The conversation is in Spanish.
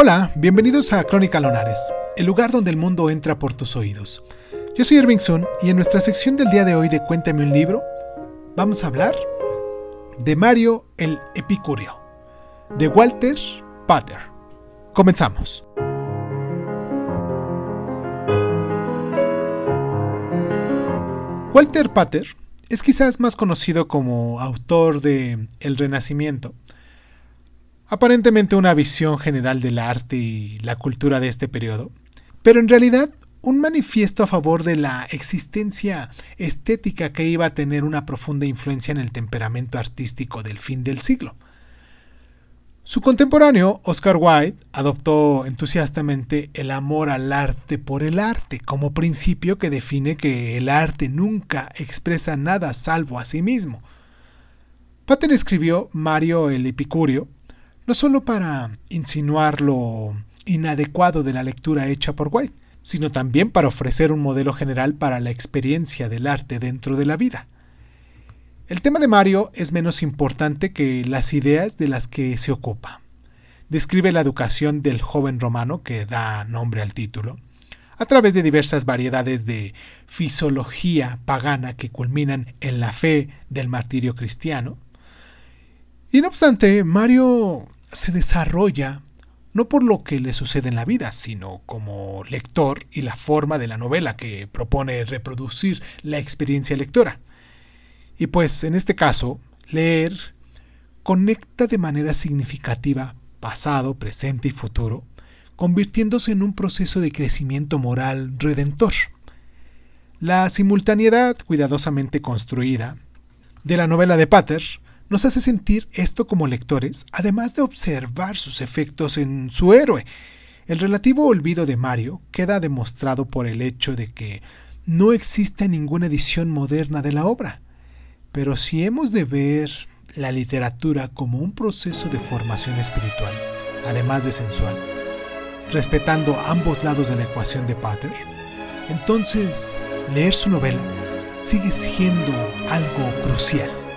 Hola, bienvenidos a Crónica Lonares, el lugar donde el mundo entra por tus oídos. Yo soy Irving Sun y en nuestra sección del día de hoy de Cuéntame un libro, vamos a hablar de Mario el Epicúreo, de Walter Pater. Comenzamos. Walter Pater es quizás más conocido como autor de El Renacimiento, aparentemente una visión general del arte y la cultura de este periodo, pero en realidad un manifiesto a favor de la existencia estética que iba a tener una profunda influencia en el temperamento artístico del fin del siglo. Su contemporáneo, Oscar Wilde, adoptó entusiastamente el amor al arte por el arte como principio que define que el arte nunca expresa nada salvo a sí mismo. Pater escribió Mario el Epicurio no solo para insinuar lo inadecuado de la lectura hecha por White, sino también para ofrecer un modelo general para la experiencia del arte dentro de la vida. El tema de Mario es menos importante que las ideas de las que se ocupa. Describe la educación del joven romano, que da nombre al título, a través de diversas variedades de fisiología pagana que culminan en la fe del martirio cristiano. Y no obstante, Mario se desarrolla no por lo que le sucede en la vida, sino como lector y la forma de la novela que propone reproducir la experiencia lectora. Y pues en este caso, leer conecta de manera significativa pasado, presente y futuro, convirtiéndose en un proceso de crecimiento moral redentor. La simultaneidad cuidadosamente construida de la novela de Pater nos hace sentir esto como lectores, además de observar sus efectos en su héroe. El relativo olvido de Mario queda demostrado por el hecho de que no existe ninguna edición moderna de la obra. Pero si hemos de ver la literatura como un proceso de formación espiritual, además de sensual, respetando ambos lados de la ecuación de Pater, entonces leer su novela sigue siendo algo crucial.